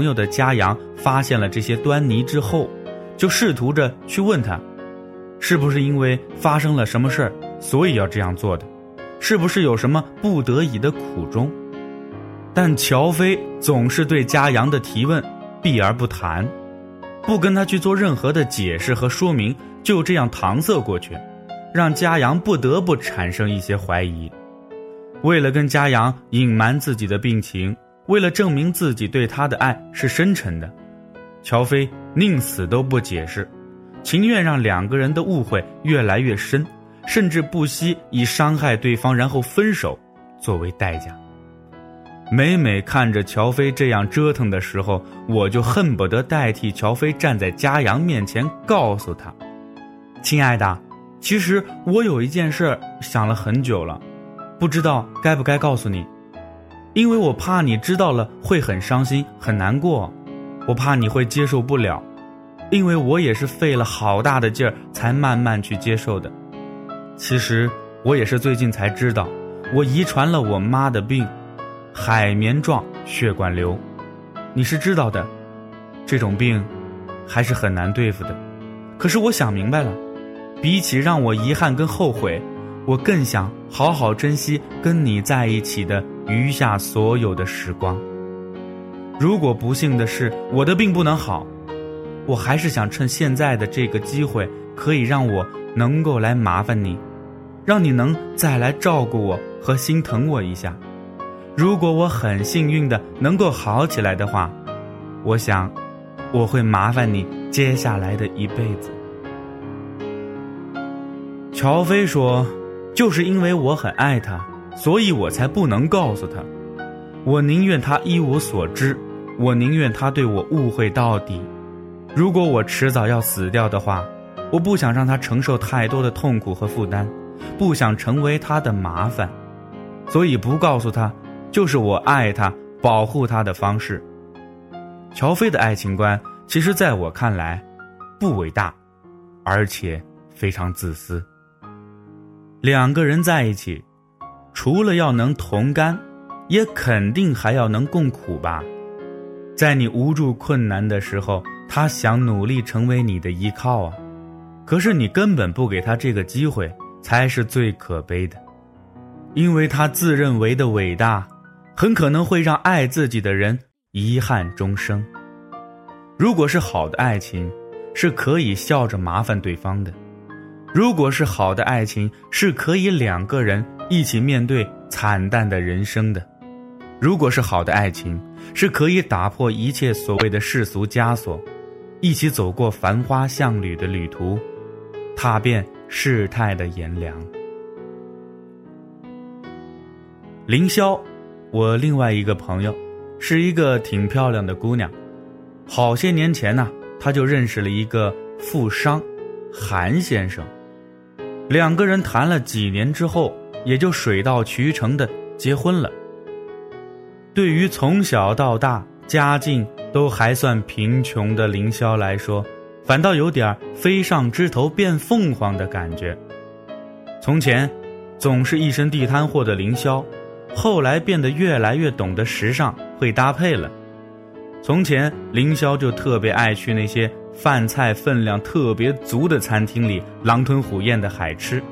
朋友的家阳发现了这些端倪之后，就试图着去问他，是不是因为发生了什么事儿，所以要这样做的？是不是有什么不得已的苦衷？但乔飞总是对家阳的提问避而不谈，不跟他去做任何的解释和说明，就这样搪塞过去，让家阳不得不产生一些怀疑。为了跟家阳隐瞒自己的病情，为了证明自己对他的爱是深沉的，乔飞宁死都不解释，情愿让两个人的误会越来越深，甚至不惜以伤害对方然后分手作为代价。每每看着乔飞这样折腾的时候，我就恨不得代替乔飞站在佳阳面前，告诉他：“亲爱的，其实我有一件事想了很久了。”不知道该不该告诉你，因为我怕你知道了会很伤心很难过，我怕你会接受不了，因为我也是费了好大的劲儿才慢慢去接受的。其实我也是最近才知道，我遗传了我妈的病，海绵状血管瘤，你是知道的，这种病还是很难对付的。可是我想明白了，比起让我遗憾跟后悔。我更想好好珍惜跟你在一起的余下所有的时光。如果不幸的是我的病不能好，我还是想趁现在的这个机会，可以让我能够来麻烦你，让你能再来照顾我和心疼我一下。如果我很幸运的能够好起来的话，我想我会麻烦你接下来的一辈子。乔飞说。就是因为我很爱他，所以我才不能告诉他。我宁愿他一无所知，我宁愿他对我误会到底。如果我迟早要死掉的话，我不想让他承受太多的痛苦和负担，不想成为他的麻烦，所以不告诉他，就是我爱他、保护他的方式。乔飞的爱情观，其实在我看来，不伟大，而且非常自私。两个人在一起，除了要能同甘，也肯定还要能共苦吧。在你无助困难的时候，他想努力成为你的依靠啊，可是你根本不给他这个机会，才是最可悲的。因为他自认为的伟大，很可能会让爱自己的人遗憾终生。如果是好的爱情，是可以笑着麻烦对方的。如果是好的爱情，是可以两个人一起面对惨淡的人生的；如果是好的爱情，是可以打破一切所谓的世俗枷锁，一起走过繁花巷旅的旅途，踏遍世态的炎凉。凌霄，我另外一个朋友，是一个挺漂亮的姑娘。好些年前呢，她就认识了一个富商，韩先生。两个人谈了几年之后，也就水到渠成的结婚了。对于从小到大家境都还算贫穷的凌霄来说，反倒有点飞上枝头变凤凰的感觉。从前，总是一身地摊货的凌霄，后来变得越来越懂得时尚，会搭配了。从前，凌霄就特别爱去那些。饭菜分量特别足的餐厅里，狼吞虎咽的海吃，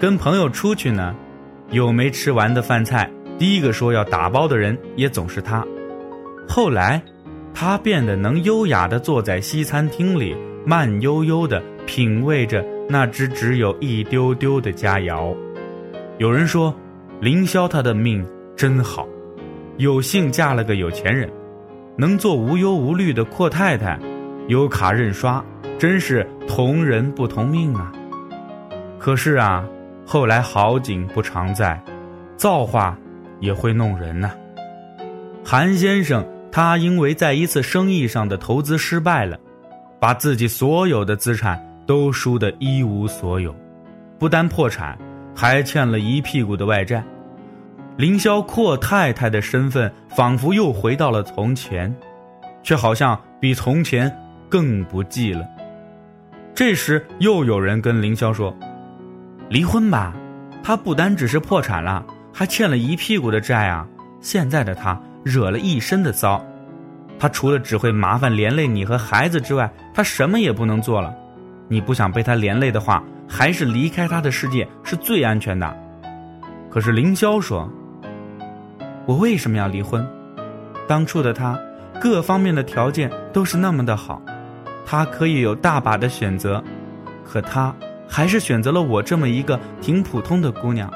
跟朋友出去呢，有没吃完的饭菜，第一个说要打包的人也总是他。后来，他变得能优雅的坐在西餐厅里，慢悠悠的品味着那只只有一丢丢的佳肴。有人说，凌霄他的命真好，有幸嫁了个有钱人，能做无忧无虑的阔太太。有卡认刷，真是同人不同命啊！可是啊，后来好景不常在，造化也会弄人呐。韩先生他因为在一次生意上的投资失败了，把自己所有的资产都输得一无所有，不单破产，还欠了一屁股的外债。凌霄阔太太的身份仿佛又回到了从前，却好像比从前。更不济了。这时又有人跟凌霄说：“离婚吧，他不单只是破产了，还欠了一屁股的债啊！现在的他惹了一身的骚。”他除了只会麻烦连累你和孩子之外，他什么也不能做了。你不想被他连累的话，还是离开他的世界是最安全的。可是凌霄说：“我为什么要离婚？当初的他，各方面的条件都是那么的好，他可以有大把的选择，可他还是选择了我这么一个挺普通的姑娘。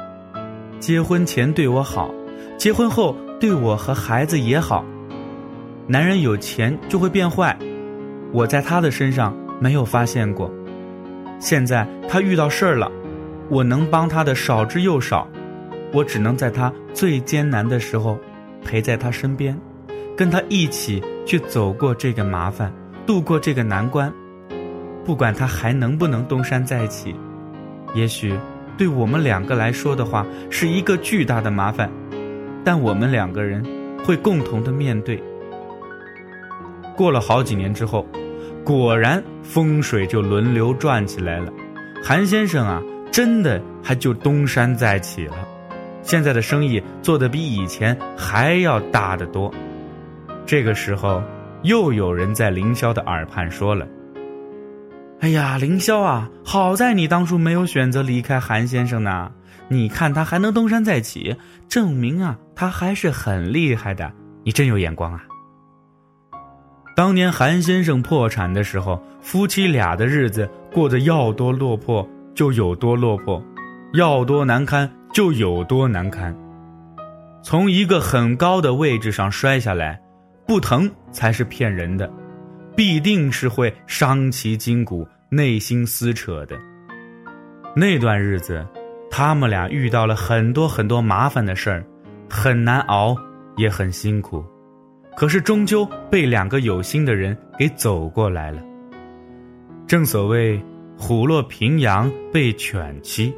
结婚前对我好，结婚后对我和孩子也好。男人有钱就会变坏，我在他的身上没有发现过。”现在他遇到事儿了，我能帮他的少之又少，我只能在他最艰难的时候陪在他身边，跟他一起去走过这个麻烦，度过这个难关。不管他还能不能东山再起，也许对我们两个来说的话是一个巨大的麻烦，但我们两个人会共同的面对。过了好几年之后。果然风水就轮流转起来了，韩先生啊，真的还就东山再起了，现在的生意做得比以前还要大得多。这个时候，又有人在凌霄的耳畔说了：“哎呀，凌霄啊，好在你当初没有选择离开韩先生呢，你看他还能东山再起，证明啊，他还是很厉害的，你真有眼光啊。”当年韩先生破产的时候，夫妻俩的日子过得要多落魄就有多落魄，要多难堪就有多难堪。从一个很高的位置上摔下来，不疼才是骗人的，必定是会伤其筋骨、内心撕扯的。那段日子，他们俩遇到了很多很多麻烦的事儿，很难熬，也很辛苦。可是终究被两个有心的人给走过来了。正所谓虎落平阳被犬欺，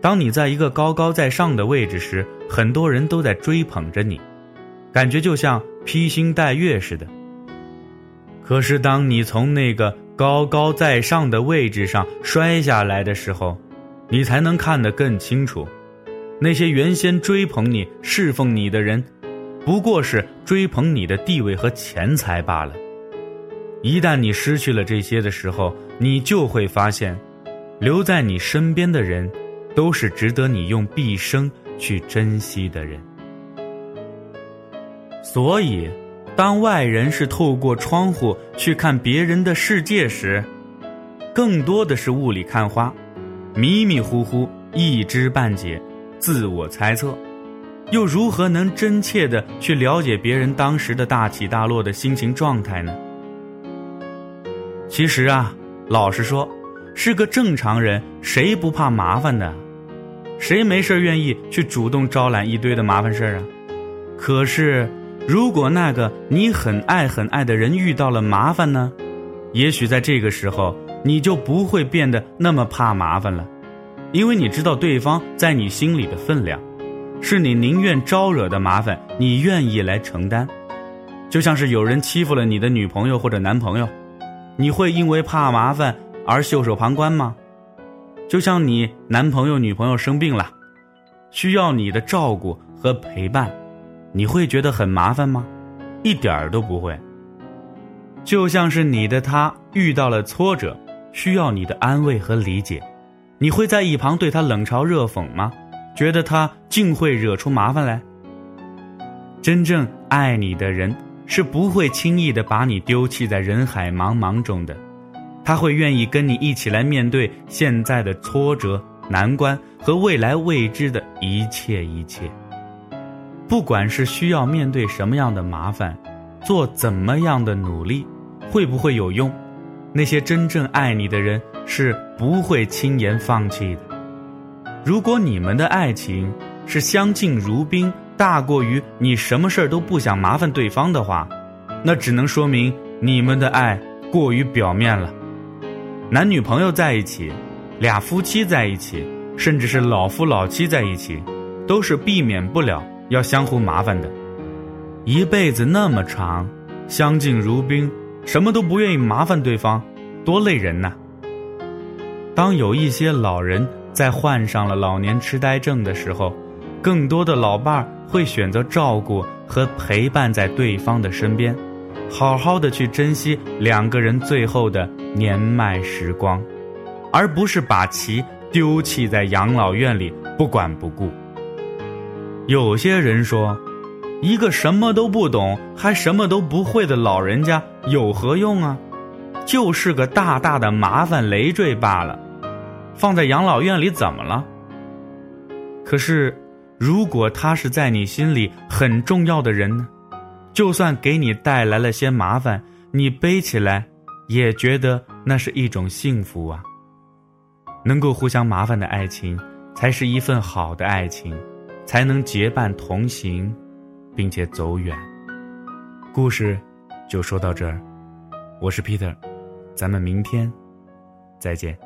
当你在一个高高在上的位置时，很多人都在追捧着你，感觉就像披星戴月似的。可是当你从那个高高在上的位置上摔下来的时候，你才能看得更清楚，那些原先追捧你、侍奉你的人。不过是追捧你的地位和钱财罢了。一旦你失去了这些的时候，你就会发现，留在你身边的人，都是值得你用毕生去珍惜的人。所以，当外人是透过窗户去看别人的世界时，更多的是雾里看花，迷迷糊糊，一知半解，自我猜测。又如何能真切的去了解别人当时的大起大落的心情状态呢？其实啊，老实说，是个正常人，谁不怕麻烦的？谁没事愿意去主动招揽一堆的麻烦事儿啊？可是，如果那个你很爱很爱的人遇到了麻烦呢？也许在这个时候，你就不会变得那么怕麻烦了，因为你知道对方在你心里的分量。是你宁愿招惹的麻烦，你愿意来承担，就像是有人欺负了你的女朋友或者男朋友，你会因为怕麻烦而袖手旁观吗？就像你男朋友、女朋友生病了，需要你的照顾和陪伴，你会觉得很麻烦吗？一点儿都不会。就像是你的他遇到了挫折，需要你的安慰和理解，你会在一旁对他冷嘲热讽吗？觉得他竟会惹出麻烦来。真正爱你的人是不会轻易的把你丢弃在人海茫茫中的，他会愿意跟你一起来面对现在的挫折、难关和未来未知的一切一切。不管是需要面对什么样的麻烦，做怎么样的努力，会不会有用，那些真正爱你的人是不会轻言放弃的。如果你们的爱情是相敬如宾，大过于你什么事儿都不想麻烦对方的话，那只能说明你们的爱过于表面了。男女朋友在一起，俩夫妻在一起，甚至是老夫老妻在一起，都是避免不了要相互麻烦的。一辈子那么长，相敬如宾，什么都不愿意麻烦对方，多累人呐！当有一些老人。在患上了老年痴呆症的时候，更多的老伴儿会选择照顾和陪伴在对方的身边，好好的去珍惜两个人最后的年迈时光，而不是把其丢弃在养老院里不管不顾。有些人说，一个什么都不懂还什么都不会的老人家有何用啊？就是个大大的麻烦累赘罢了。放在养老院里怎么了？可是，如果他是在你心里很重要的人呢？就算给你带来了些麻烦，你背起来也觉得那是一种幸福啊。能够互相麻烦的爱情，才是一份好的爱情，才能结伴同行，并且走远。故事就说到这儿，我是 Peter，咱们明天再见。